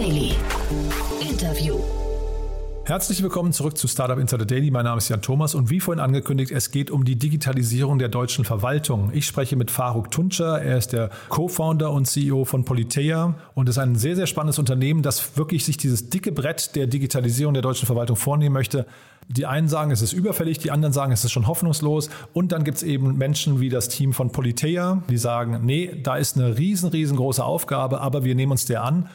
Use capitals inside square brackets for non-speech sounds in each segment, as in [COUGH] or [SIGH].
Daily. Interview. Herzlich willkommen zurück zu Startup Insider Daily. Mein Name ist Jan Thomas und wie vorhin angekündigt, es geht um die Digitalisierung der deutschen Verwaltung. Ich spreche mit Faruk Tuncer. Er ist der Co-Founder und CEO von Politeia und ist ein sehr, sehr spannendes Unternehmen, das wirklich sich dieses dicke Brett der Digitalisierung der deutschen Verwaltung vornehmen möchte. Die einen sagen, es ist überfällig, die anderen sagen, es ist schon hoffnungslos. Und dann gibt es eben Menschen wie das Team von Politeia, die sagen, nee, da ist eine riesen, riesengroße Aufgabe, aber wir nehmen uns der an.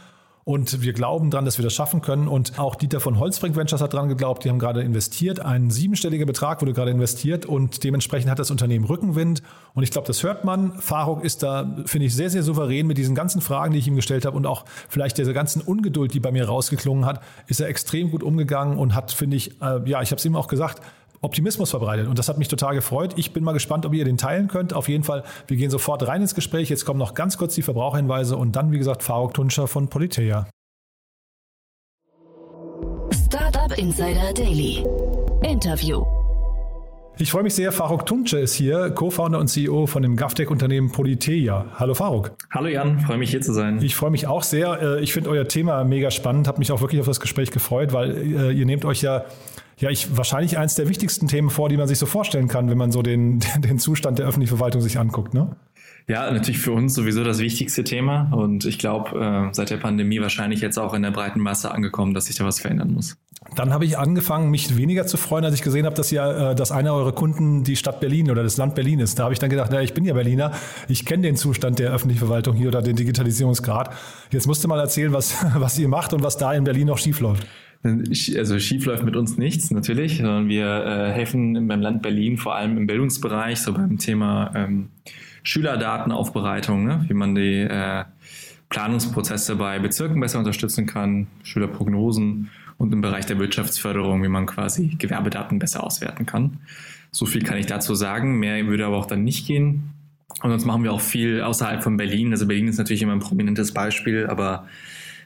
Und wir glauben dran, dass wir das schaffen können. Und auch Dieter von Holzbrink Ventures hat dran geglaubt. Die haben gerade investiert. Ein siebenstelliger Betrag wurde gerade investiert und dementsprechend hat das Unternehmen Rückenwind. Und ich glaube, das hört man. Faruk ist da, finde ich, sehr, sehr souverän mit diesen ganzen Fragen, die ich ihm gestellt habe und auch vielleicht dieser ganzen Ungeduld, die bei mir rausgeklungen hat, ist er extrem gut umgegangen und hat, finde ich, äh, ja, ich habe es ihm auch gesagt, Optimismus verbreitet. Und das hat mich total gefreut. Ich bin mal gespannt, ob ihr den teilen könnt. Auf jeden Fall, wir gehen sofort rein ins Gespräch. Jetzt kommen noch ganz kurz die Verbraucherhinweise und dann, wie gesagt, Faruk Tunscher von Politeia. Startup Insider Daily. Interview. Ich freue mich sehr, Faruk Tunce ist hier, Co-Founder und CEO von dem GovTech-Unternehmen Politeia. Hallo Faruk. Hallo Jan, freue mich hier zu sein. Ich freue mich auch sehr. Äh, ich finde euer Thema mega spannend, habe mich auch wirklich auf das Gespräch gefreut, weil äh, ihr nehmt euch ja ja, ich wahrscheinlich eines der wichtigsten Themen vor, die man sich so vorstellen kann, wenn man so den, [LAUGHS] den Zustand der öffentlichen Verwaltung sich anguckt, ne? Ja, natürlich für uns sowieso das wichtigste Thema und ich glaube, äh, seit der Pandemie wahrscheinlich jetzt auch in der breiten Masse angekommen, dass sich da was verändern muss. Dann habe ich angefangen, mich weniger zu freuen, als ich gesehen habe, dass ja, äh, dass einer eurer Kunden die Stadt Berlin oder das Land Berlin ist. Da habe ich dann gedacht, na, ich bin ja Berliner, ich kenne den Zustand der öffentlichen Verwaltung hier oder den Digitalisierungsgrad. Jetzt musst du mal erzählen, was, [LAUGHS] was ihr macht und was da in Berlin noch schief läuft. Also schief läuft mit uns nichts natürlich, sondern wir äh, helfen beim Land Berlin vor allem im Bildungsbereich, so beim Thema ähm, Schülerdatenaufbereitung, ne? wie man die äh, Planungsprozesse bei Bezirken besser unterstützen kann, Schülerprognosen und im Bereich der Wirtschaftsförderung, wie man quasi Gewerbedaten besser auswerten kann. So viel kann ich dazu sagen. Mehr würde aber auch dann nicht gehen. Und sonst machen wir auch viel außerhalb von Berlin. Also Berlin ist natürlich immer ein prominentes Beispiel, aber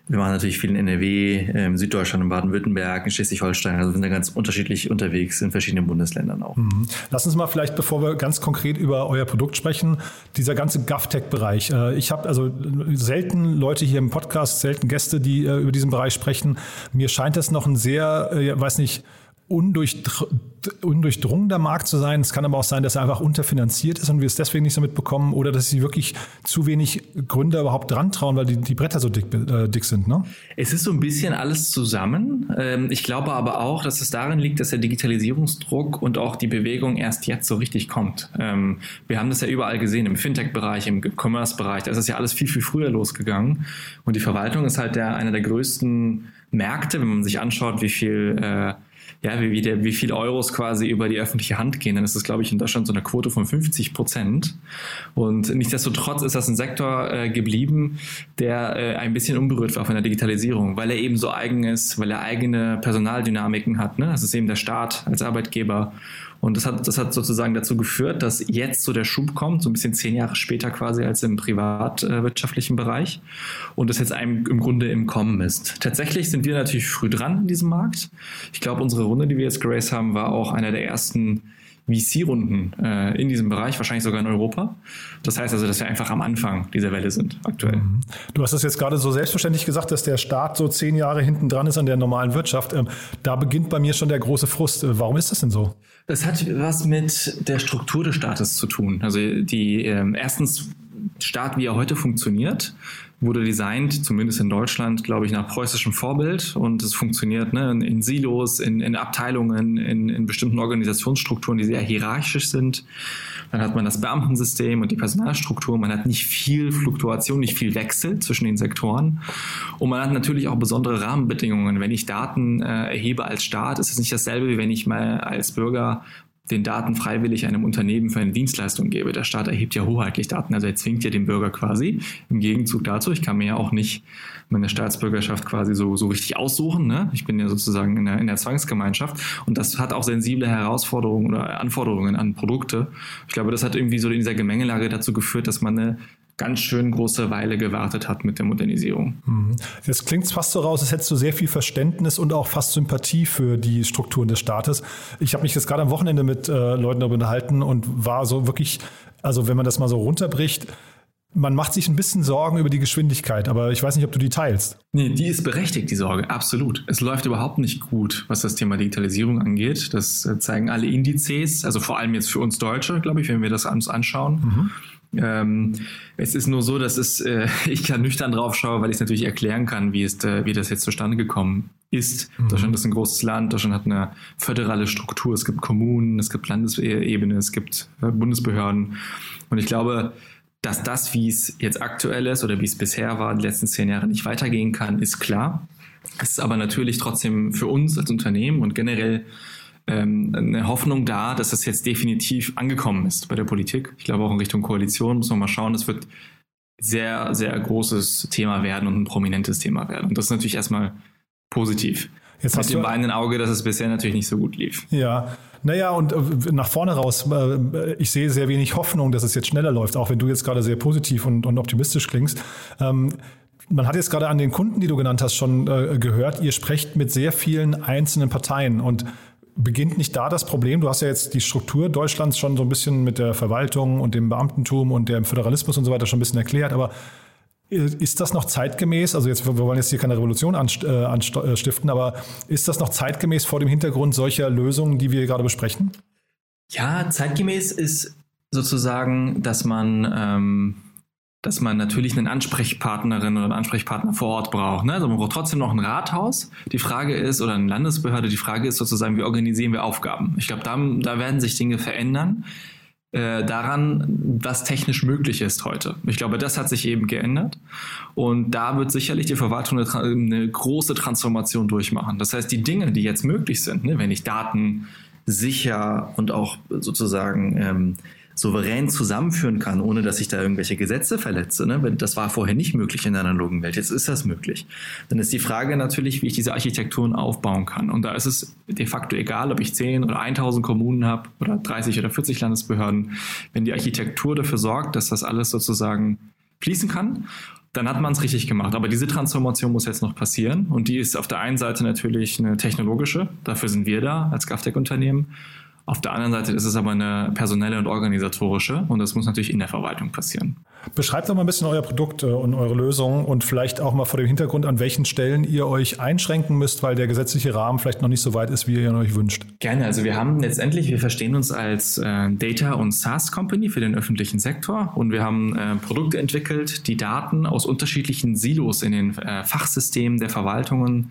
wir machen natürlich viel in NRW, in Süddeutschland, in Baden-Württemberg, in Schleswig-Holstein. Also wir sind da ganz unterschiedlich unterwegs in verschiedenen Bundesländern auch. Mhm. Lass uns mal vielleicht, bevor wir ganz konkret über euer Produkt sprechen, dieser ganze GovTech-Bereich. Äh, ich habe also selten Leute hier im Podcast, selten Gäste, die äh, über diesen Bereich sprechen. Mir scheint das noch ein sehr, äh, weiß nicht, undurchdrungener Markt zu sein. Es kann aber auch sein, dass er einfach unterfinanziert ist und wir es deswegen nicht so mitbekommen oder dass sie wirklich zu wenig Gründer überhaupt dran trauen, weil die, die Bretter so dick, äh, dick sind. Ne? Es ist so ein bisschen alles zusammen. Ähm, ich glaube aber auch, dass es darin liegt, dass der Digitalisierungsdruck und auch die Bewegung erst jetzt so richtig kommt. Ähm, wir haben das ja überall gesehen, im Fintech-Bereich, im Commerce-Bereich. Da ist es ja alles viel, viel früher losgegangen. Und die Verwaltung ist halt der, einer der größten Märkte, wenn man sich anschaut, wie viel äh, ja, wie, wie, der, wie viel Euros quasi über die öffentliche Hand gehen, dann ist das, glaube ich, in Deutschland so eine Quote von 50 Prozent. Und nichtsdestotrotz ist das ein Sektor äh, geblieben, der äh, ein bisschen unberührt war von der Digitalisierung, weil er eben so eigen ist, weil er eigene Personaldynamiken hat. Ne? Das ist eben der Staat als Arbeitgeber und das hat, das hat sozusagen dazu geführt, dass jetzt so der Schub kommt, so ein bisschen zehn Jahre später quasi als im privatwirtschaftlichen Bereich und das jetzt einem im Grunde im Kommen ist. Tatsächlich sind wir natürlich früh dran in diesem Markt. Ich glaube, unsere Runde, die wir jetzt Grace haben, war auch einer der ersten VC-Runden äh, in diesem Bereich, wahrscheinlich sogar in Europa. Das heißt also, dass wir einfach am Anfang dieser Welle sind aktuell. Mhm. Du hast es jetzt gerade so selbstverständlich gesagt, dass der Staat so zehn Jahre hinten dran ist an der normalen Wirtschaft. Ähm, da beginnt bei mir schon der große Frust. Äh, warum ist das denn so? Das hat was mit der Struktur des Staates zu tun. Also die ähm, erstens Staat, wie er heute funktioniert, wurde designt, zumindest in Deutschland, glaube ich, nach preußischem Vorbild. Und es funktioniert ne, in, Silos, in, in Abteilungen, in, in bestimmten Organisationsstrukturen, die sehr hierarchisch sind. Dann hat man das Beamtensystem und die Personalstruktur. Man hat nicht viel Fluktuation, nicht viel Wechsel zwischen den Sektoren. Und man hat natürlich auch besondere Rahmenbedingungen. Wenn ich Daten äh, erhebe als Staat, ist es nicht dasselbe, wie wenn ich mal als Bürger den Daten freiwillig einem Unternehmen für eine Dienstleistung gebe. Der Staat erhebt ja hoheitlich Daten, also er zwingt ja den Bürger quasi. Im Gegenzug dazu, ich kann mir ja auch nicht meine Staatsbürgerschaft quasi so, so richtig aussuchen. Ne? Ich bin ja sozusagen in der, in der Zwangsgemeinschaft und das hat auch sensible Herausforderungen oder Anforderungen an Produkte. Ich glaube, das hat irgendwie so in dieser Gemengelage dazu geführt, dass man eine ganz schön große Weile gewartet hat mit der Modernisierung. Mhm. Jetzt klingt es fast so raus, als hättest du sehr viel Verständnis und auch fast Sympathie für die Strukturen des Staates. Ich habe mich jetzt gerade am Wochenende mit äh, Leuten darüber unterhalten und war so wirklich, also wenn man das mal so runterbricht, Man macht sich ein bisschen Sorgen über die Geschwindigkeit, aber ich weiß nicht, ob du die teilst. Nee, die ist berechtigt, die Sorge, absolut. Es läuft überhaupt nicht gut, was das Thema Digitalisierung angeht. Das äh, zeigen alle Indizes, also vor allem jetzt für uns Deutsche, glaube ich, wenn wir das uns anschauen. Mhm. Ähm, es ist nur so, dass es, äh, [LAUGHS] ich da nüchtern drauf schaue, weil ich es natürlich erklären kann, wie, es, äh, wie das jetzt zustande gekommen ist. Mhm. Deutschland ist ein großes Land, Deutschland hat eine föderale Struktur, es gibt Kommunen, es gibt Landesebene, es gibt äh, Bundesbehörden. Und ich glaube, dass das, wie es jetzt aktuell ist oder wie es bisher war, die letzten zehn Jahre nicht weitergehen kann, ist klar. Es ist aber natürlich trotzdem für uns als Unternehmen und generell ähm, eine Hoffnung da, dass das jetzt definitiv angekommen ist bei der Politik. Ich glaube auch in Richtung Koalition muss man mal schauen. Das wird sehr, sehr großes Thema werden und ein prominentes Thema werden. Und das ist natürlich erstmal positiv. Jetzt Mit dem weinenden Auge, dass es bisher natürlich nicht so gut lief. Ja, naja, und äh, nach vorne raus, äh, ich sehe sehr wenig Hoffnung, dass es jetzt schneller läuft, auch wenn du jetzt gerade sehr positiv und, und optimistisch klingst. Ähm, man hat jetzt gerade an den Kunden, die du genannt hast, schon äh, gehört, ihr sprecht mit sehr vielen einzelnen Parteien und beginnt nicht da das Problem? Du hast ja jetzt die Struktur Deutschlands schon so ein bisschen mit der Verwaltung und dem Beamtentum und dem Föderalismus und so weiter schon ein bisschen erklärt, aber ist das noch zeitgemäß? Also jetzt, wir wollen jetzt hier keine Revolution äh, anstiften, aber ist das noch zeitgemäß vor dem Hintergrund solcher Lösungen, die wir gerade besprechen? Ja, zeitgemäß ist sozusagen, dass man ähm, dass man natürlich einen Ansprechpartnerin oder einen Ansprechpartner vor Ort braucht. Ne? Also man braucht trotzdem noch ein Rathaus. Die Frage ist, oder eine Landesbehörde, die Frage ist sozusagen, wie organisieren wir Aufgaben? Ich glaube, da, da werden sich Dinge verändern äh, daran, was technisch möglich ist heute. Ich glaube, das hat sich eben geändert. Und da wird sicherlich die Verwaltung eine, eine große Transformation durchmachen. Das heißt, die Dinge, die jetzt möglich sind, ne, wenn ich Daten sicher und auch sozusagen ähm, souverän zusammenführen kann, ohne dass ich da irgendwelche Gesetze verletze. Ne? Das war vorher nicht möglich in der analogen Welt. Jetzt ist das möglich. Dann ist die Frage natürlich, wie ich diese Architekturen aufbauen kann. Und da ist es de facto egal, ob ich 10 oder 1000 Kommunen habe oder 30 oder 40 Landesbehörden. Wenn die Architektur dafür sorgt, dass das alles sozusagen fließen kann, dann hat man es richtig gemacht. Aber diese Transformation muss jetzt noch passieren. Und die ist auf der einen Seite natürlich eine technologische. Dafür sind wir da als GovTech-Unternehmen. Auf der anderen Seite ist es aber eine personelle und organisatorische und das muss natürlich in der Verwaltung passieren. Beschreibt doch mal ein bisschen euer Produkt äh, und eure Lösung und vielleicht auch mal vor dem Hintergrund, an welchen Stellen ihr euch einschränken müsst, weil der gesetzliche Rahmen vielleicht noch nicht so weit ist, wie ihr ihn euch wünscht. Gerne. Also wir haben letztendlich, wir verstehen uns als äh, Data- und SaaS-Company für den öffentlichen Sektor und wir haben äh, Produkte entwickelt, die Daten aus unterschiedlichen Silos in den äh, Fachsystemen der Verwaltungen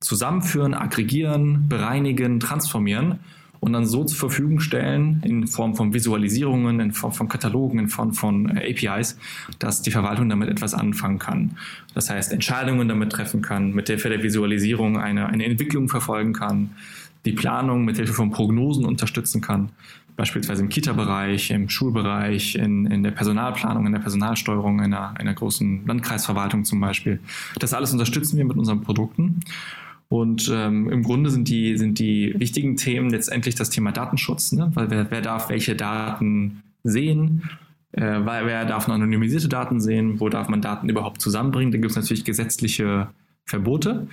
zusammenführen, aggregieren, bereinigen, transformieren und dann so zur Verfügung stellen in Form von Visualisierungen, in Form von Katalogen, in Form von äh, APIs, dass die Verwaltung damit etwas anfangen kann. Das heißt, Entscheidungen damit treffen kann, mit Hilfe der Visualisierung eine, eine Entwicklung verfolgen kann, die Planung mit Hilfe von Prognosen unterstützen kann, beispielsweise im Kita-Bereich, im Schulbereich, in, in der Personalplanung, in der Personalsteuerung einer, einer großen Landkreisverwaltung zum Beispiel. Das alles unterstützen wir mit unseren Produkten. Und ähm, im Grunde sind die, sind die wichtigen Themen letztendlich das Thema Datenschutz, ne? weil wer, wer darf welche Daten sehen, äh, weil wer darf anonymisierte Daten sehen, wo darf man Daten überhaupt zusammenbringen. Da gibt es natürlich gesetzliche Verbote.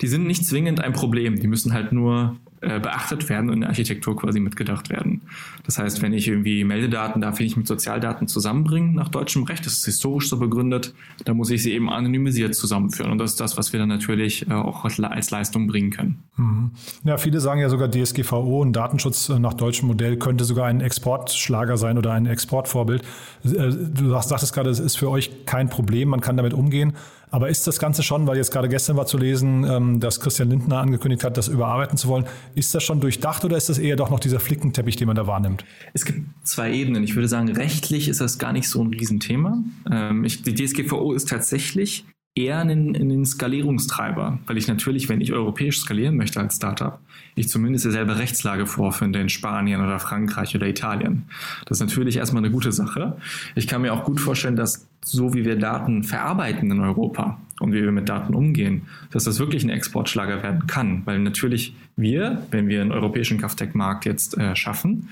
Die sind nicht zwingend ein Problem, die müssen halt nur äh, beachtet werden und in der Architektur quasi mitgedacht werden. Das heißt, wenn ich irgendwie Meldedaten darf ich nicht mit Sozialdaten zusammenbringen nach deutschem Recht, das ist historisch so begründet, dann muss ich sie eben anonymisiert zusammenführen. Und das ist das, was wir dann natürlich äh, auch als Leistung bringen können. Mhm. Ja, viele sagen ja sogar DSGVO und Datenschutz nach deutschem Modell könnte sogar ein Exportschlager sein oder ein Exportvorbild. Äh, du sagtest gerade, es ist für euch kein Problem, man kann damit umgehen. Aber ist das Ganze schon, weil jetzt gerade gestern war zu lesen, ähm, dass Christian Lindner angekündigt hat, das überarbeiten zu wollen, ist das schon durchdacht oder ist das eher doch noch dieser Flickenteppich, den man da wahrnimmt? Es gibt zwei Ebenen. Ich würde sagen, rechtlich ist das gar nicht so ein Riesenthema. Ähm, die DSGVO ist tatsächlich eher ein, ein Skalierungstreiber, weil ich natürlich, wenn ich europäisch skalieren möchte als Startup, ich zumindest dieselbe Rechtslage vorfinde in Spanien oder Frankreich oder Italien. Das ist natürlich erstmal eine gute Sache. Ich kann mir auch gut vorstellen, dass so wie wir Daten verarbeiten in Europa und wie wir mit Daten umgehen, dass das wirklich ein Exportschlager werden kann. Weil natürlich wir, wenn wir einen europäischen GovTech-Markt jetzt äh, schaffen,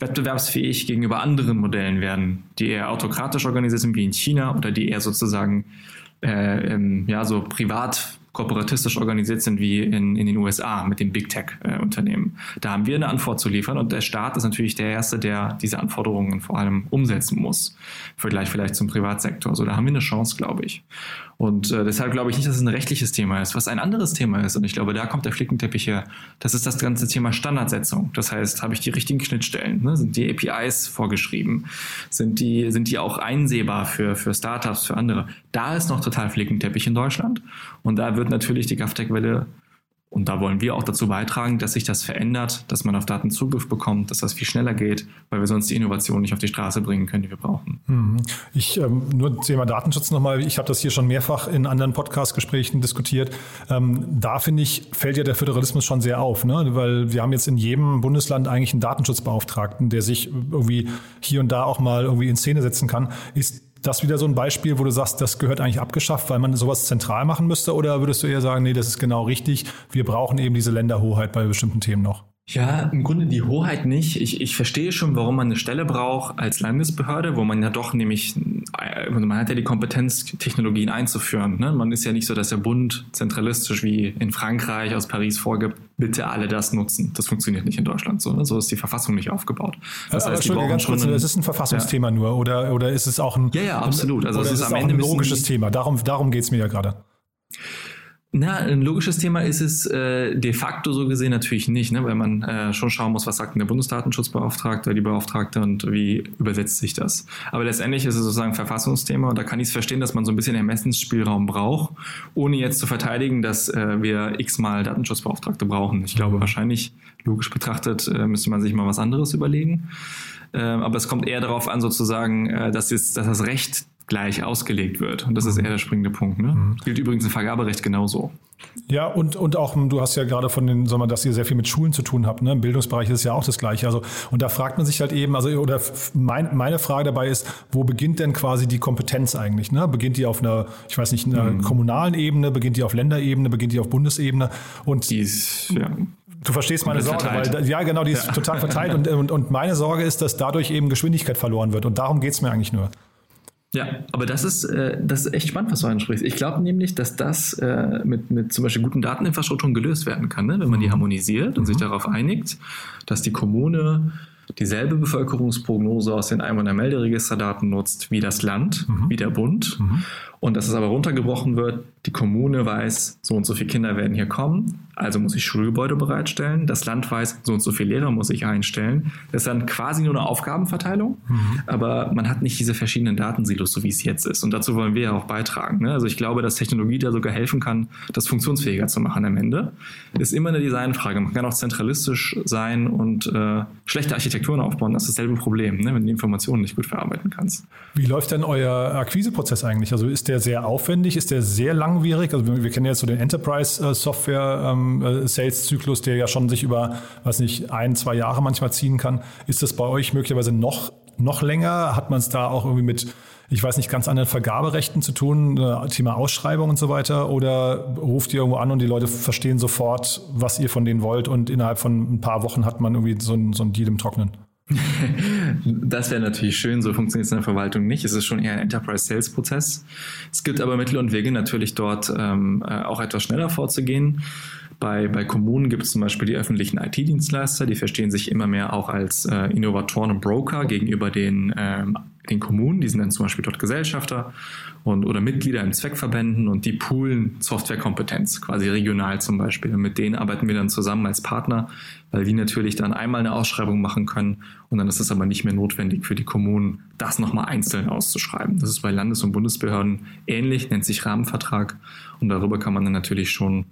wettbewerbsfähig gegenüber anderen Modellen werden, die eher autokratisch organisiert sind, wie in China oder die eher sozusagen äh, ähm, ja, so privat kooperatistisch organisiert sind wie in, in den USA mit den Big Tech-Unternehmen. Äh, da haben wir eine Antwort zu liefern und der Staat ist natürlich der Erste, der diese Anforderungen vor allem umsetzen muss. Vergleich vielleicht zum Privatsektor. So, da haben wir eine Chance, glaube ich. Und äh, deshalb glaube ich nicht, dass es ein rechtliches Thema ist, was ein anderes Thema ist. Und ich glaube, da kommt der Flickenteppich her. Das ist das ganze Thema Standardsetzung. Das heißt, habe ich die richtigen Schnittstellen? Ne? Sind die APIs vorgeschrieben? Sind die, sind die auch einsehbar für, für Startups, für andere? Da ist noch total Flickenteppich in Deutschland. Und da wird natürlich die GovTech-Welle und da wollen wir auch dazu beitragen, dass sich das verändert, dass man auf Daten Zugriff bekommt, dass das viel schneller geht, weil wir sonst die Innovation nicht auf die Straße bringen können, die wir brauchen. Mhm. Ich ähm, nur Thema Datenschutz nochmal. Ich habe das hier schon mehrfach in anderen Podcast-Gesprächen diskutiert. Ähm, da finde ich, fällt ja der Föderalismus schon sehr auf, ne? weil wir haben jetzt in jedem Bundesland eigentlich einen Datenschutzbeauftragten, der sich irgendwie hier und da auch mal irgendwie in Szene setzen kann. Ist das wieder so ein Beispiel, wo du sagst, das gehört eigentlich abgeschafft, weil man sowas zentral machen müsste? Oder würdest du eher sagen, nee, das ist genau richtig, wir brauchen eben diese Länderhoheit bei bestimmten Themen noch? Ja, im Grunde die Hoheit nicht. Ich, ich verstehe schon, warum man eine Stelle braucht als Landesbehörde, wo man ja doch nämlich, äh, man hat ja die Kompetenz, Technologien einzuführen. Ne? Man ist ja nicht so, dass der Bund zentralistisch wie in Frankreich aus Paris vorgibt, bitte alle das nutzen. Das funktioniert nicht in Deutschland so. Ne? So ist die Verfassung nicht aufgebaut. Das Aber heißt, Entschuldige, ganz kurz, es ist ein Verfassungsthema ja. nur oder, oder ist es auch ein... Ja, ja, absolut. Also es ist, ist am Ende ein logisches Thema. Darum, darum geht es mir ja gerade. Na, ein logisches Thema ist es äh, de facto so gesehen natürlich nicht, ne? weil man äh, schon schauen muss, was sagt denn der Bundesdatenschutzbeauftragte, die Beauftragte und wie übersetzt sich das. Aber letztendlich ist es sozusagen ein Verfassungsthema und da kann ich es verstehen, dass man so ein bisschen Ermessensspielraum braucht, ohne jetzt zu verteidigen, dass äh, wir x-mal Datenschutzbeauftragte brauchen. Ich glaube, wahrscheinlich, logisch betrachtet, äh, müsste man sich mal was anderes überlegen. Ähm, aber es kommt eher darauf an, sozusagen, äh, dass, jetzt, dass das Recht gleich ausgelegt wird. Und das ist eher der springende Punkt. Ne? Mhm. Gilt übrigens im Vergaberecht genauso. Ja, und, und auch, du hast ja gerade von den, sagen wir, dass ihr sehr viel mit Schulen zu tun habt. Ne? Im Bildungsbereich ist es ja auch das Gleiche. Also, und da fragt man sich halt eben, also, oder mein, meine Frage dabei ist, wo beginnt denn quasi die Kompetenz eigentlich? Ne? Beginnt die auf einer, ich weiß nicht, einer mhm. kommunalen Ebene, beginnt die auf Länderebene, beginnt die auf Bundesebene? Und die ist, ja. Du verstehst meine Sorge, verteilt. weil ja genau, die ist ja. total verteilt und, und, und meine Sorge ist, dass dadurch eben Geschwindigkeit verloren wird und darum geht es mir eigentlich nur. Ja, aber das ist, äh, das ist echt spannend, was du ansprichst. Ich glaube nämlich, dass das äh, mit, mit zum Beispiel guten Dateninfrastrukturen gelöst werden kann, ne? wenn man die mhm. harmonisiert und mhm. sich darauf einigt, dass die Kommune dieselbe Bevölkerungsprognose aus den Einwohnermelderegisterdaten nutzt wie das Land, mhm. wie der Bund. Mhm. Und dass es aber runtergebrochen wird, die Kommune weiß, so und so viele Kinder werden hier kommen, also muss ich Schulgebäude bereitstellen. Das Land weiß, so und so viele Lehrer muss ich einstellen. Das ist dann quasi nur eine Aufgabenverteilung, mhm. aber man hat nicht diese verschiedenen Datensilos, so wie es jetzt ist. Und dazu wollen wir ja auch beitragen. Ne? Also ich glaube, dass Technologie da sogar helfen kann, das funktionsfähiger zu machen am Ende. Ist immer eine Designfrage. Man kann auch zentralistisch sein und äh, schlechte Architekturen aufbauen. Das ist dasselbe Problem, ne? wenn du die Informationen nicht gut verarbeiten kannst. Wie läuft denn euer Akquiseprozess eigentlich? Also ist der sehr aufwendig? Ist der sehr langwierig? Also wir, wir kennen jetzt so den Enterprise-Software- ähm, äh, Sales-Zyklus, der ja schon sich über, weiß nicht, ein, zwei Jahre manchmal ziehen kann. Ist das bei euch möglicherweise noch, noch länger? Hat man es da auch irgendwie mit, ich weiß nicht, ganz anderen Vergaberechten zu tun, äh, Thema Ausschreibung und so weiter? Oder ruft ihr irgendwo an und die Leute verstehen sofort, was ihr von denen wollt und innerhalb von ein paar Wochen hat man irgendwie so ein, so ein Deal im Trocknen? [LAUGHS] Das wäre natürlich schön, so funktioniert es in der Verwaltung nicht. Es ist schon eher ein Enterprise-Sales-Prozess. Es gibt aber Mittel und Wege, natürlich dort ähm, äh, auch etwas schneller vorzugehen. Bei, bei Kommunen gibt es zum Beispiel die öffentlichen IT-Dienstleister, die verstehen sich immer mehr auch als äh, Innovatoren und Broker gegenüber den, ähm, den Kommunen. Die sind dann zum Beispiel dort Gesellschafter und, oder Mitglieder in Zweckverbänden und die poolen Softwarekompetenz, quasi regional zum Beispiel. Und mit denen arbeiten wir dann zusammen als Partner, weil die natürlich dann einmal eine Ausschreibung machen können und dann ist es aber nicht mehr notwendig für die Kommunen, das nochmal einzeln auszuschreiben. Das ist bei Landes- und Bundesbehörden ähnlich, nennt sich Rahmenvertrag und darüber kann man dann natürlich schon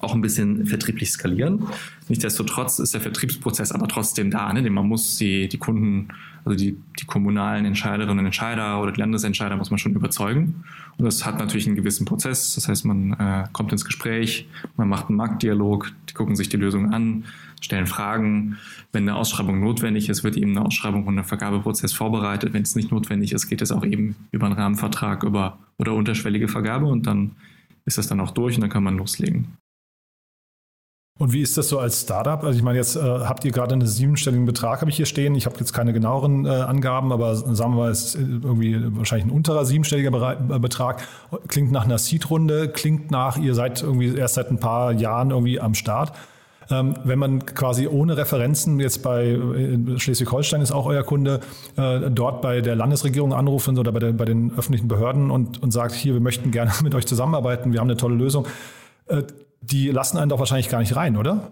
auch ein bisschen vertrieblich skalieren. Nichtsdestotrotz ist der Vertriebsprozess aber trotzdem da, ne? denn man muss die, die Kunden, also die, die kommunalen Entscheiderinnen und Entscheider oder die Landesentscheider muss man schon überzeugen. Und das hat natürlich einen gewissen Prozess. Das heißt, man äh, kommt ins Gespräch, man macht einen Marktdialog, die gucken sich die Lösung an, stellen Fragen. Wenn eine Ausschreibung notwendig ist, wird eben eine Ausschreibung und ein Vergabeprozess vorbereitet. Wenn es nicht notwendig ist, geht es auch eben über einen Rahmenvertrag über, oder unterschwellige Vergabe und dann ist das dann auch durch und dann kann man loslegen. Und wie ist das so als Startup? Also ich meine, jetzt äh, habt ihr gerade einen siebenstelligen Betrag, habe ich hier stehen. Ich habe jetzt keine genaueren äh, Angaben, aber sagen wir mal, es ist irgendwie wahrscheinlich ein unterer siebenstelliger Be Betrag. Klingt nach einer Seed-Runde, klingt nach, ihr seid irgendwie erst seit ein paar Jahren irgendwie am Start. Ähm, wenn man quasi ohne Referenzen jetzt bei Schleswig-Holstein ist auch euer Kunde, äh, dort bei der Landesregierung anruft oder bei, der, bei den öffentlichen Behörden und, und sagt, hier, wir möchten gerne [LAUGHS] mit euch zusammenarbeiten, wir haben eine tolle Lösung äh, die lassen einen doch wahrscheinlich gar nicht rein, oder?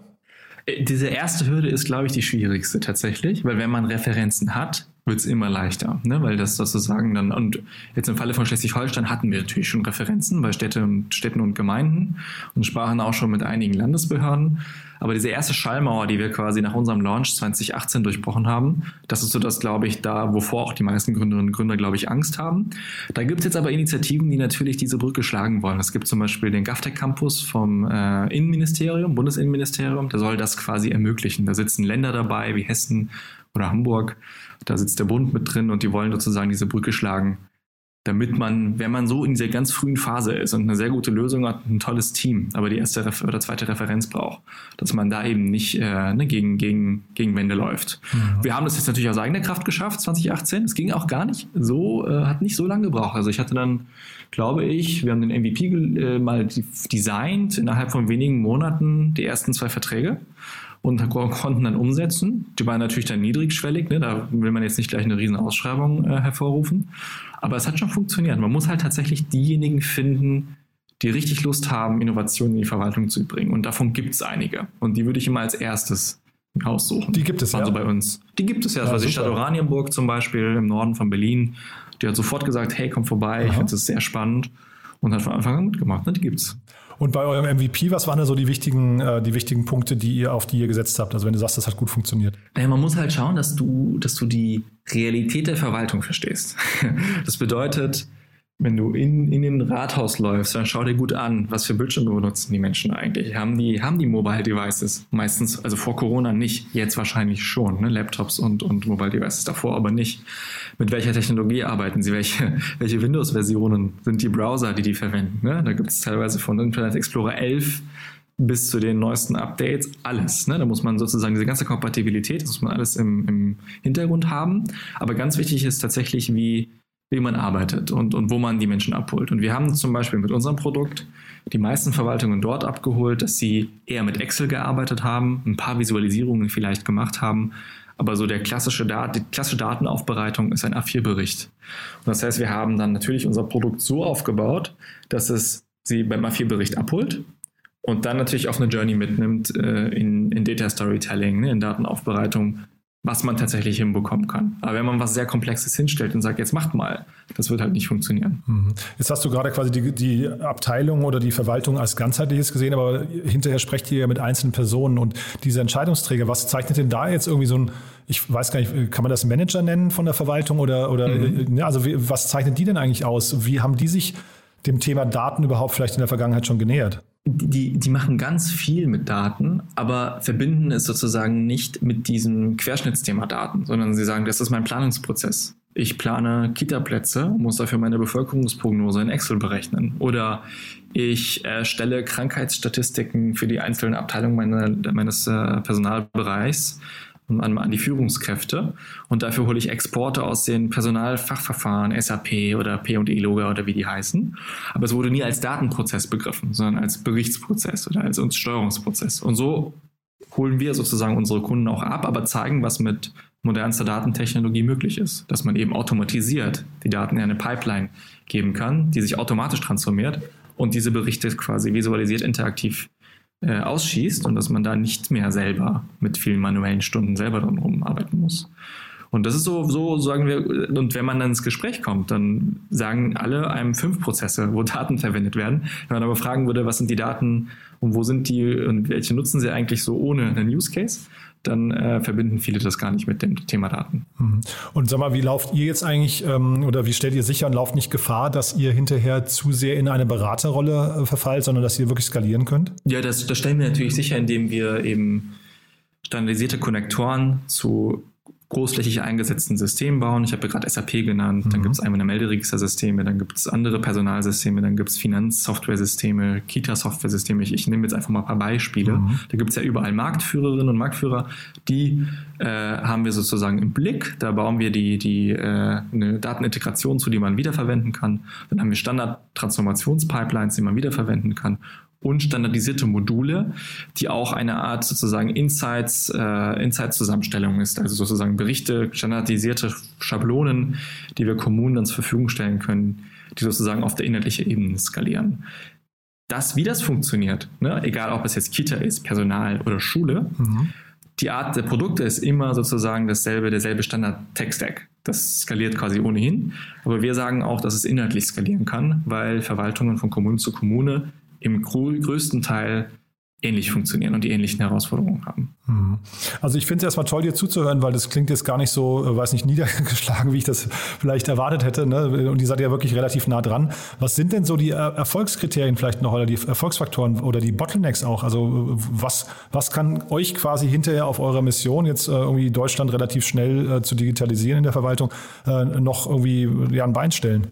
Äh, diese erste Hürde ist, glaube ich, die schwierigste tatsächlich, weil wenn man Referenzen hat, wird es immer leichter, ne? weil das sozusagen dann, und jetzt im Falle von Schleswig-Holstein hatten wir natürlich schon Referenzen bei Städte Städten und Gemeinden und sprachen auch schon mit einigen Landesbehörden. Aber diese erste Schallmauer, die wir quasi nach unserem Launch 2018 durchbrochen haben, das ist so das, glaube ich, da, wovor auch die meisten Gründerinnen und Gründer, glaube ich, Angst haben. Da gibt es jetzt aber Initiativen, die natürlich diese Brücke schlagen wollen. Es gibt zum Beispiel den GovTech Campus vom äh, Innenministerium, Bundesinnenministerium, der soll das quasi ermöglichen. Da sitzen Länder dabei wie Hessen oder Hamburg da sitzt der Bund mit drin und die wollen sozusagen diese Brücke schlagen, damit man, wenn man so in dieser ganz frühen Phase ist und eine sehr gute Lösung hat, ein tolles Team, aber die erste oder zweite Referenz braucht, dass man da eben nicht äh, ne, gegen, gegen, gegen Wände läuft. Mhm. Wir haben das jetzt natürlich aus eigener Kraft geschafft, 2018. Es ging auch gar nicht so, äh, hat nicht so lange gebraucht. Also ich hatte dann, glaube ich, wir haben den MVP äh, mal designt, innerhalb von wenigen Monaten die ersten zwei Verträge und konnten dann umsetzen. Die waren natürlich dann niedrigschwellig, ne? da will man jetzt nicht gleich eine riesen Ausschreibung äh, hervorrufen. Aber es hat schon funktioniert. Man muss halt tatsächlich diejenigen finden, die richtig Lust haben, Innovationen in die Verwaltung zu bringen. Und davon gibt es einige. Und die würde ich immer als erstes aussuchen. Die gibt es ja. Also bei uns. Die gibt es ja. ja also die Stadt Oranienburg zum Beispiel im Norden von Berlin. Die hat sofort gesagt, hey, komm vorbei, Aha. ich finde das sehr spannend. Und hat von Anfang an mitgemacht. Ne? Die gibt's. Und bei eurem MVP, was waren da so die wichtigen, äh, die wichtigen Punkte, die ihr, auf die ihr gesetzt habt? Also wenn du sagst, das hat gut funktioniert. Naja, man muss halt schauen, dass du, dass du die Realität der Verwaltung verstehst. [LAUGHS] Das bedeutet, wenn du in, in den Rathaus läufst, dann schau dir gut an, was für Bildschirme benutzen die Menschen eigentlich. Haben die, haben die Mobile Devices? Meistens, also vor Corona nicht, jetzt wahrscheinlich schon, ne? Laptops und, und Mobile Devices davor aber nicht. Mit welcher Technologie arbeiten sie? Welche, [LAUGHS] welche Windows-Versionen sind die Browser, die die verwenden? Ne? Da gibt es teilweise von Internet Explorer 11 bis zu den neuesten Updates alles. Ne? Da muss man sozusagen diese ganze Kompatibilität, das muss man alles im, im Hintergrund haben. Aber ganz wichtig ist tatsächlich, wie wie man arbeitet und, und wo man die Menschen abholt. Und wir haben zum Beispiel mit unserem Produkt die meisten Verwaltungen dort abgeholt, dass sie eher mit Excel gearbeitet haben, ein paar Visualisierungen vielleicht gemacht haben, aber so der klassische Dat die klassische Datenaufbereitung ist ein A4-Bericht. Und das heißt, wir haben dann natürlich unser Produkt so aufgebaut, dass es sie beim A4-Bericht abholt und dann natürlich auf eine Journey mitnimmt äh, in, in Data Storytelling, ne, in Datenaufbereitung, was man tatsächlich hinbekommen kann. Aber wenn man was sehr Komplexes hinstellt und sagt, jetzt macht mal, das wird halt nicht funktionieren. Mhm. Jetzt hast du gerade quasi die, die Abteilung oder die Verwaltung als ganzheitliches gesehen, aber hinterher sprecht ihr ja mit einzelnen Personen und diese Entscheidungsträger, was zeichnet denn da jetzt irgendwie so ein, ich weiß gar nicht, kann man das Manager nennen von der Verwaltung oder, oder mhm. ja, also wie, was zeichnet die denn eigentlich aus? Wie haben die sich dem Thema Daten überhaupt vielleicht in der Vergangenheit schon genähert? Die, die machen ganz viel mit Daten, aber verbinden es sozusagen nicht mit diesem Querschnittsthema Daten, sondern sie sagen, das ist mein Planungsprozess. Ich plane Kita-Plätze, muss dafür meine Bevölkerungsprognose in Excel berechnen. Oder ich erstelle Krankheitsstatistiken für die einzelnen Abteilungen meine, meines äh, Personalbereichs an, an die Führungskräfte. Und dafür hole ich Exporte aus den Personalfachverfahren, SAP oder P&E-Loga oder wie die heißen. Aber es wurde nie als Datenprozess begriffen, sondern als Berichtsprozess oder als Steuerungsprozess. Und so holen wir sozusagen unsere Kunden auch ab, aber zeigen, was mit modernster Datentechnologie möglich ist. Dass man eben automatisiert die Daten in eine Pipeline geben kann, die sich automatisch transformiert und diese Berichte quasi visualisiert interaktiv äh, ausschießt und dass man da nicht mehr selber mit vielen manuellen Stunden selber dran rumarbeiten muss. Und das ist so, so sagen wir, und wenn man dann ins Gespräch kommt, dann sagen alle einem fünf Prozesse, wo Daten verwendet werden. Wenn man aber fragen würde, was sind die Daten und wo sind die und welche nutzen sie eigentlich so ohne einen Use Case, dann äh, verbinden viele das gar nicht mit dem Thema Daten. Mhm. Und sag mal, wie lauft ihr jetzt eigentlich ähm, oder wie stellt ihr sicher und lauft nicht Gefahr, dass ihr hinterher zu sehr in eine Beraterrolle äh, verfallt, sondern dass ihr wirklich skalieren könnt? Ja, das, das stellen wir natürlich sicher, indem wir eben standardisierte Konnektoren zu großflächig eingesetzten Systemen bauen. Ich habe ja gerade SAP genannt, mhm. dann gibt es einmal Melderegistersysteme, dann gibt es andere Personalsysteme, dann gibt es Finanzsoftware-Systeme, Kita-Software-Systeme. Ich, ich, nehme jetzt einfach mal ein paar Beispiele. Mhm. Da gibt es ja überall Marktführerinnen und Marktführer, die äh, haben wir sozusagen im Blick. Da bauen wir die, die äh, eine Datenintegration zu, die man wiederverwenden kann. Dann haben wir Standard-Transformationspipelines, die man wiederverwenden kann und standardisierte Module, die auch eine Art sozusagen Insights, äh, Insights-Zusammenstellung ist, also sozusagen Berichte, standardisierte Schablonen, die wir Kommunen dann zur Verfügung stellen können, die sozusagen auf der inhaltlichen Ebene skalieren. Das, wie das funktioniert, ne, egal ob es jetzt Kita ist, Personal oder Schule, mhm. die Art der Produkte ist immer sozusagen dasselbe, derselbe Standard-Tech-Stack. Das skaliert quasi ohnehin. Aber wir sagen auch, dass es inhaltlich skalieren kann, weil Verwaltungen von Kommune zu Kommune im größten Teil ähnlich funktionieren und die ähnlichen Herausforderungen haben. Mhm. Also ich finde es erstmal toll, dir zuzuhören, weil das klingt jetzt gar nicht so, äh, weiß nicht, [LAUGHS] niedergeschlagen, wie ich das vielleicht erwartet hätte. Ne? Und die seid ja wirklich relativ nah dran. Was sind denn so die Erfolgskriterien vielleicht noch oder die Erfolgsfaktoren oder die Bottlenecks auch? Also was, was kann euch quasi hinterher auf eurer Mission, jetzt äh, irgendwie Deutschland relativ schnell äh, zu digitalisieren in der Verwaltung, noch irgendwie ja, ein Bein stellen?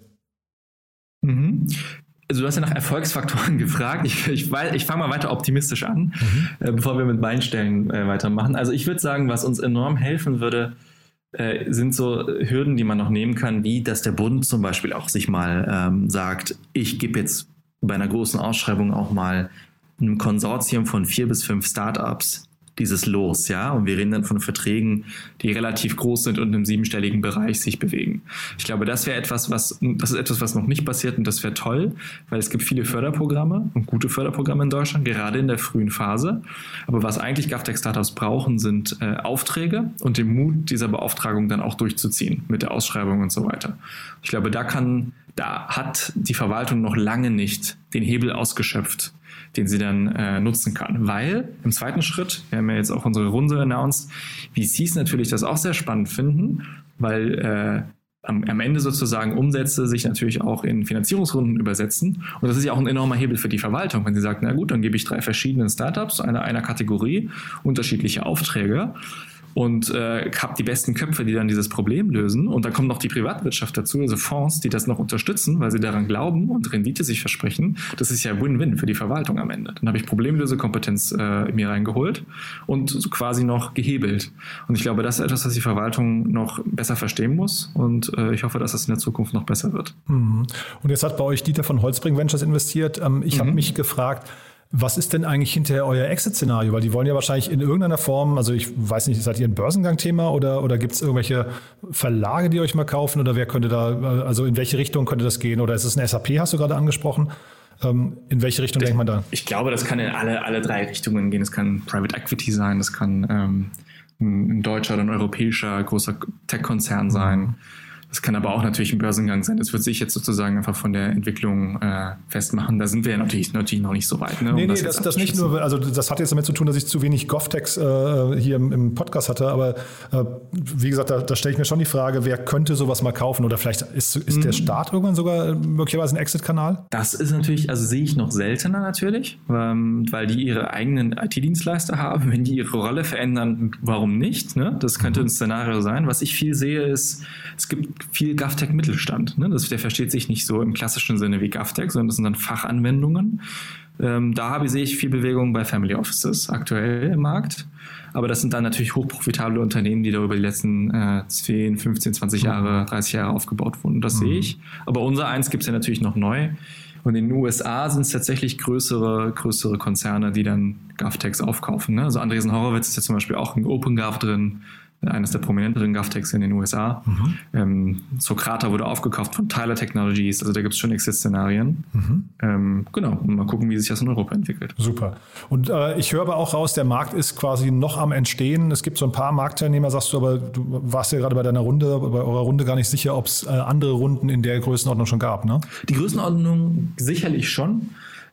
Mhm. Also du hast ja nach Erfolgsfaktoren [LAUGHS] gefragt. Ich, ich, ich fange mal weiter optimistisch an, mhm. äh, bevor wir mit Beinstellen äh, weitermachen. Also ich würde sagen, was uns enorm helfen würde, äh, sind so Hürden, die man noch nehmen kann, wie dass der Bund zum Beispiel auch sich mal ähm, sagt, ich gebe jetzt bei einer großen Ausschreibung auch mal einem Konsortium von vier bis fünf Startups dieses Los, ja. Und wir reden dann von Verträgen, die relativ groß sind und im siebenstelligen Bereich sich bewegen. Ich glaube, das wäre etwas, was, das ist etwas, was noch nicht passiert und das wäre toll, weil es gibt viele Förderprogramme und gute Förderprogramme in Deutschland, gerade in der frühen Phase. Aber was eigentlich GovTech-Startups brauchen, sind äh, Aufträge und den Mut, dieser Beauftragung dann auch durchzuziehen mit der Ausschreibung und so weiter. Ich glaube, da kann, da hat die Verwaltung noch lange nicht den Hebel ausgeschöpft, den sie dann äh, nutzen kann. Weil im zweiten Schritt, wir haben ja jetzt auch unsere Runde announced, VCs natürlich das auch sehr spannend finden, weil äh, am, am, Ende sozusagen Umsätze sich natürlich auch in Finanzierungsrunden übersetzen. Und das ist ja auch ein enormer Hebel für die Verwaltung, wenn sie sagt, na gut, dann gebe ich drei verschiedenen Startups einer, einer Kategorie unterschiedliche Aufträge und äh, habe die besten Köpfe, die dann dieses Problem lösen. Und dann kommt noch die Privatwirtschaft dazu, also Fonds, die das noch unterstützen, weil sie daran glauben und Rendite sich versprechen. Das ist ja Win-Win für die Verwaltung am Ende. Dann habe ich Problemlösekompetenz äh, mir reingeholt und so quasi noch gehebelt. Und ich glaube, das ist etwas, was die Verwaltung noch besser verstehen muss. Und äh, ich hoffe, dass das in der Zukunft noch besser wird. Mhm. Und jetzt hat bei euch Dieter von Holzbring Ventures investiert. Ähm, ich mhm. habe mich gefragt, was ist denn eigentlich hinterher euer Exit-Szenario? Weil die wollen ja wahrscheinlich in irgendeiner Form, also ich weiß nicht, seid ihr ein Börsengang-Thema oder, oder gibt es irgendwelche Verlage, die euch mal kaufen oder wer könnte da, also in welche Richtung könnte das gehen? Oder ist es ein SAP, hast du gerade angesprochen? Ähm, in welche Richtung das, denkt man da? Ich glaube, das kann in alle, alle drei Richtungen gehen. Es kann Private Equity sein, das kann ähm, ein deutscher oder ein europäischer großer Tech-Konzern sein. Mhm das kann aber auch natürlich ein Börsengang sein. Das wird sich jetzt sozusagen einfach von der Entwicklung äh, festmachen. Da sind wir ja natürlich, natürlich noch nicht so weit. Ne, um nee, nee, das, das, das nicht nur, also das hat jetzt damit zu tun, dass ich zu wenig GovTechs äh, hier im, im, Podcast hatte, aber äh, wie gesagt, da, da stelle ich mir schon die Frage, wer könnte sowas mal kaufen oder vielleicht ist, ist mhm. der Staat irgendwann sogar möglicherweise ein Exit-Kanal? Das ist natürlich, also sehe ich noch seltener natürlich, ähm, weil die ihre eigenen IT-Dienstleister haben. Wenn die ihre Rolle verändern, warum nicht? Ne? Das könnte mhm. ein Szenario sein. Was ich viel sehe, ist, es gibt viel GovTech Mittelstand. Ne? Das, der versteht sich nicht so im klassischen Sinne wie GovTech, sondern das sind dann Fachanwendungen. Ähm, da habe, sehe ich viel Bewegung bei Family Offices aktuell im Markt. Aber das sind dann natürlich hochprofitable Unternehmen, die da über die letzten äh, 10, 15, 20 Jahre, 30 Jahre aufgebaut wurden. Das mhm. sehe ich. Aber unser eins gibt es ja natürlich noch neu. Und in den USA sind es tatsächlich größere, größere Konzerne, die dann GovTechs aufkaufen. Ne? Also Andresen Horowitz ist ja zum Beispiel auch in OpenGov drin eines der prominenteren GovTechs in den USA. Mhm. Ähm, Socrata wurde aufgekauft von Tyler Technologies, also da gibt es schon Exit-Szenarien. Mhm. Ähm, genau, und mal gucken, wie sich das in Europa entwickelt. Super. Und äh, ich höre aber auch raus, der Markt ist quasi noch am Entstehen. Es gibt so ein paar Marktteilnehmer, sagst du, aber du warst ja gerade bei deiner Runde, bei eurer Runde gar nicht sicher, ob es äh, andere Runden in der Größenordnung schon gab, ne? Die Größenordnung sicherlich schon.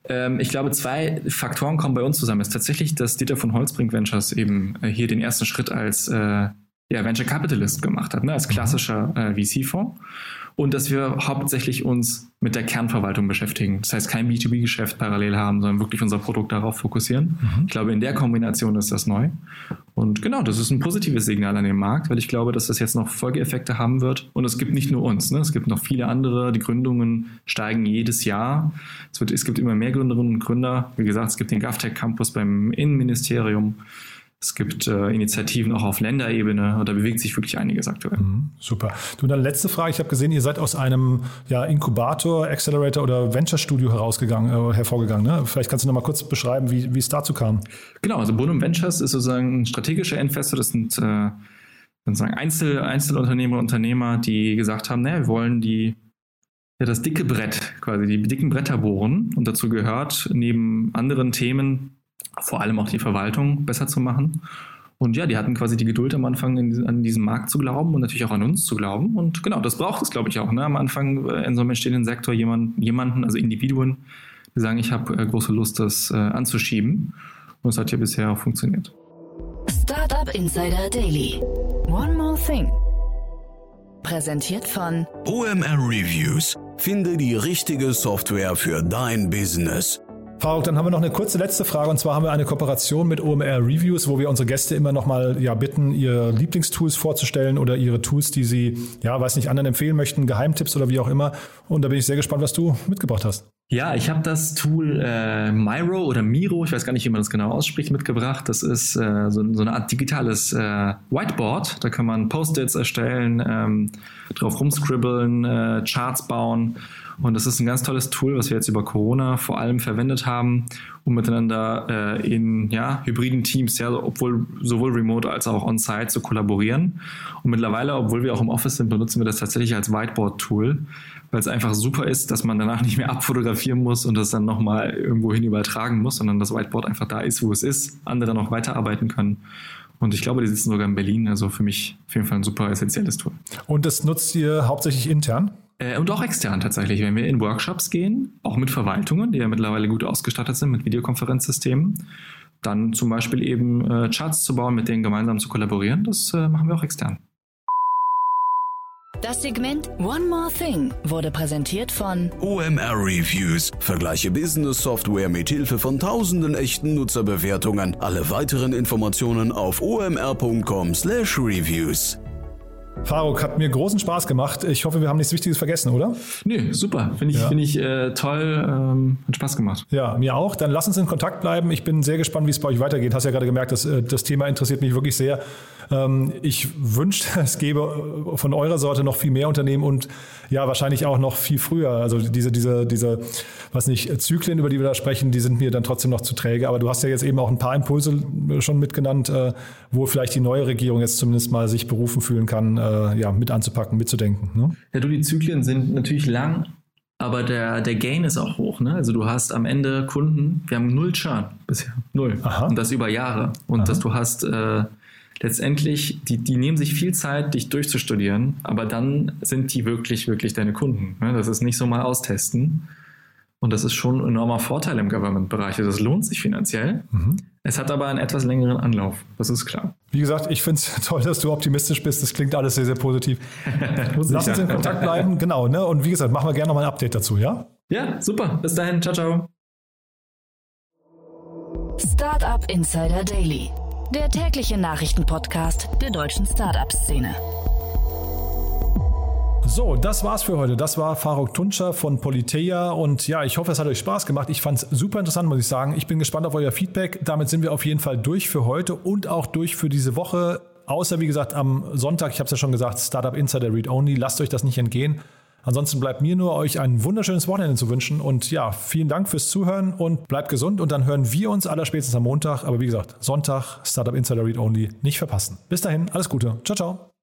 Ähm, ich glaube, zwei Faktoren kommen bei uns zusammen. Es ist tatsächlich, dass Dieter von Holzbrink Ventures eben äh, hier den ersten Schritt als äh, ja, Venture Capitalist gemacht hat, ne, als klassischer äh, VC-Fonds. und dass wir hauptsächlich uns mit der Kernverwaltung beschäftigen. Das heißt, kein B2B-Geschäft parallel haben, sondern wirklich unser Produkt darauf fokussieren. Mhm. Ich glaube, in der Kombination ist das neu. Und genau, das ist ein positives Signal an den Markt, weil ich glaube, dass das jetzt noch Folgeeffekte haben wird. Und es gibt nicht nur uns, ne? es gibt noch viele andere. Die Gründungen steigen jedes Jahr. Es, wird, es gibt immer mehr Gründerinnen und Gründer. Wie gesagt, es gibt den GovTech Campus beim Innenministerium. Es gibt äh, Initiativen auch auf Länderebene und da bewegt sich wirklich einiges aktuell. Mhm, super. Du, dann letzte Frage. Ich habe gesehen, ihr seid aus einem ja, Inkubator, Accelerator oder Venture Studio herausgegangen, äh, hervorgegangen. Ne? Vielleicht kannst du noch mal kurz beschreiben, wie, wie es dazu kam. Genau, also Bonum Ventures ist sozusagen ein strategischer Investor. Das sind äh, sozusagen Einzel, Einzelunternehmer und Unternehmer, die gesagt haben, naja, wir wollen die ja, das dicke Brett, quasi die dicken Bretter bohren. Und dazu gehört neben anderen Themen vor allem auch die Verwaltung besser zu machen. Und ja, die hatten quasi die Geduld am Anfang in, an diesen Markt zu glauben und natürlich auch an uns zu glauben. Und genau, das braucht es, glaube ich, auch. Ne? Am Anfang äh, in so einem entstehenden Sektor jemand, jemanden, also Individuen, die sagen, ich habe äh, große Lust, das äh, anzuschieben. Und es hat ja bisher auch funktioniert. Startup Insider Daily. One more thing. Präsentiert von OMR Reviews. Finde die richtige Software für dein Business. Faruk, dann haben wir noch eine kurze letzte Frage und zwar haben wir eine Kooperation mit OMR Reviews, wo wir unsere Gäste immer noch mal ja, bitten, ihre Lieblingstools vorzustellen oder ihre Tools, die sie, ja, weiß nicht, anderen empfehlen möchten, Geheimtipps oder wie auch immer. Und da bin ich sehr gespannt, was du mitgebracht hast. Ja, ich habe das Tool äh, Miro oder Miro, ich weiß gar nicht, wie man das genau ausspricht, mitgebracht. Das ist äh, so, so, eine Art digitales äh, Whiteboard. Da kann man Post-its erstellen, ähm, drauf rumscribbeln, äh, Charts bauen. Und das ist ein ganz tolles Tool, was wir jetzt über Corona vor allem verwendet haben, um miteinander äh, in ja, hybriden Teams, ja, obwohl sowohl remote als auch on-site zu kollaborieren. Und mittlerweile, obwohl wir auch im Office sind, benutzen wir das tatsächlich als Whiteboard-Tool, weil es einfach super ist, dass man danach [LAUGHS] nicht mehr abfotografieren muss und das dann nochmal irgendwo hin übertragen muss, sondern das Whiteboard einfach da ist, wo es ist, andere noch weiterarbeiten können. Und ich glaube, die sitzen sogar in Berlin. Also für mich auf jeden Fall ein super essentielles Tool. Und das nutzt ihr hauptsächlich intern? Äh, und auch extern tatsächlich, wenn wir in Workshops gehen, auch mit Verwaltungen, die ja mittlerweile gut ausgestattet sind mit Videokonferenzsystemen, dann zum Beispiel eben äh, Charts zu bauen, mit denen gemeinsam zu kollaborieren, das äh, machen wir auch extern. Das Segment One More Thing wurde präsentiert von OMR Reviews. Vergleiche Business Software mit Hilfe von tausenden echten Nutzerbewertungen. Alle weiteren Informationen auf omr.com/reviews. Faruk, hat mir großen Spaß gemacht. Ich hoffe, wir haben nichts Wichtiges vergessen, oder? Nö, super. Finde ich, ja. find ich äh, toll. Ähm, hat Spaß gemacht. Ja, mir auch. Dann lass uns in Kontakt bleiben. Ich bin sehr gespannt, wie es bei euch weitergeht. Hast ja gerade gemerkt, dass, äh, das Thema interessiert mich wirklich sehr. Ähm, ich wünschte, [LAUGHS] es gäbe äh, von eurer Sorte noch viel mehr Unternehmen und ja, wahrscheinlich auch noch viel früher. Also diese, diese, diese, was nicht, Zyklen, über die wir da sprechen, die sind mir dann trotzdem noch zu träge. Aber du hast ja jetzt eben auch ein paar Impulse schon mitgenannt, äh, wo vielleicht die neue Regierung jetzt zumindest mal sich berufen fühlen kann, ja, mit anzupacken, mitzudenken. Ne? Ja, du, die Zyklen sind natürlich lang, aber der, der Gain ist auch hoch. Ne? Also du hast am Ende Kunden, wir haben null Churn bisher, null. Aha. Und das über Jahre. Und Aha. dass du hast äh, letztendlich, die, die nehmen sich viel Zeit, dich durchzustudieren, aber dann sind die wirklich, wirklich deine Kunden. Ne? Das ist nicht so mal austesten. Und das ist schon ein enormer Vorteil im Government-Bereich. Also das lohnt sich finanziell. Mhm. Es hat aber einen etwas längeren Anlauf, das ist klar. Wie gesagt, ich finde es [LAUGHS] toll, dass du optimistisch bist. Das klingt alles sehr, sehr positiv. [LAUGHS] Lass uns in Kontakt bleiben. [LAUGHS] Genau. Ne? Und wie gesagt, machen wir gerne noch mal ein Update dazu, ja? Ja, super. Bis dahin. Ciao, ciao. Startup Insider Daily, der tägliche Nachrichtenpodcast der deutschen Startup-Szene. So, das war's für heute. Das war Faruk Tunscher von Politeia und ja, ich hoffe, es hat euch Spaß gemacht. Ich fand's super interessant, muss ich sagen. Ich bin gespannt auf euer Feedback. Damit sind wir auf jeden Fall durch für heute und auch durch für diese Woche. Außer, wie gesagt, am Sonntag, ich habe es ja schon gesagt, Startup Insider Read Only. Lasst euch das nicht entgehen. Ansonsten bleibt mir nur, euch ein wunderschönes Wochenende zu wünschen. Und ja, vielen Dank fürs Zuhören und bleibt gesund. Und dann hören wir uns allerspätestens am Montag. Aber wie gesagt, Sonntag, Startup Insider Read Only nicht verpassen. Bis dahin, alles Gute. Ciao, ciao.